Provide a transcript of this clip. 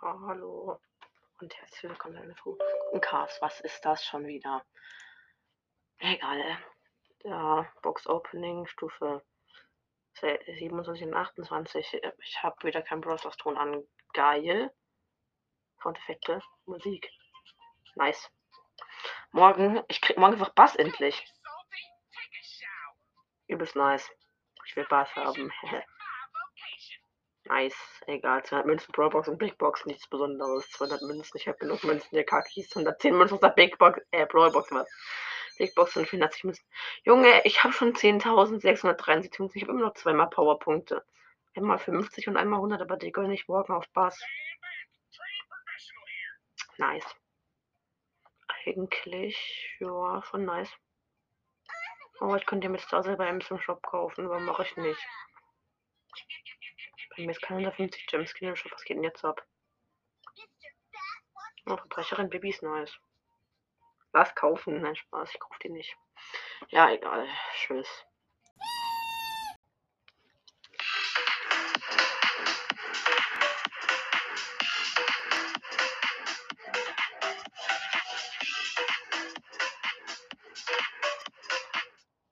Hallo und herzlich willkommen in der Cast. Was ist das schon wieder? Egal. Ja, Box Opening Stufe 27 und 28. Ich habe wieder kein Browsers Ton an. Geil. Soundeffekte, Musik. Nice. Morgen, ich krieg morgen einfach Bass endlich. Übelst nice. Ich will Bass haben. nice. Egal. 200 Münzen, Pro Box und Big Box. Nichts Besonderes. 200 Münzen. Ich habe genug Münzen. Der Kakis. 110 Münzen aus der Big Box. Äh, Pro Box. Was? Big Box und 480 Münzen. Junge, ich habe schon 10.673 Münzen. Ich habe immer noch zweimal Powerpunkte. Einmal 50 und einmal 100, aber die gönne ich morgen auf Bass. Nice. Eigentlich, ja, schon nice. Oh, ich könnte mir jetzt da selber im Shop kaufen, aber mache ich nicht. Bei mir ist kein 150 Gemskin im Shop, was geht denn jetzt ab? Oh, Verbrecherin Baby ist nice. Lass kaufen, nein Spaß, ich kaufe die nicht. Ja, egal. Tschüss.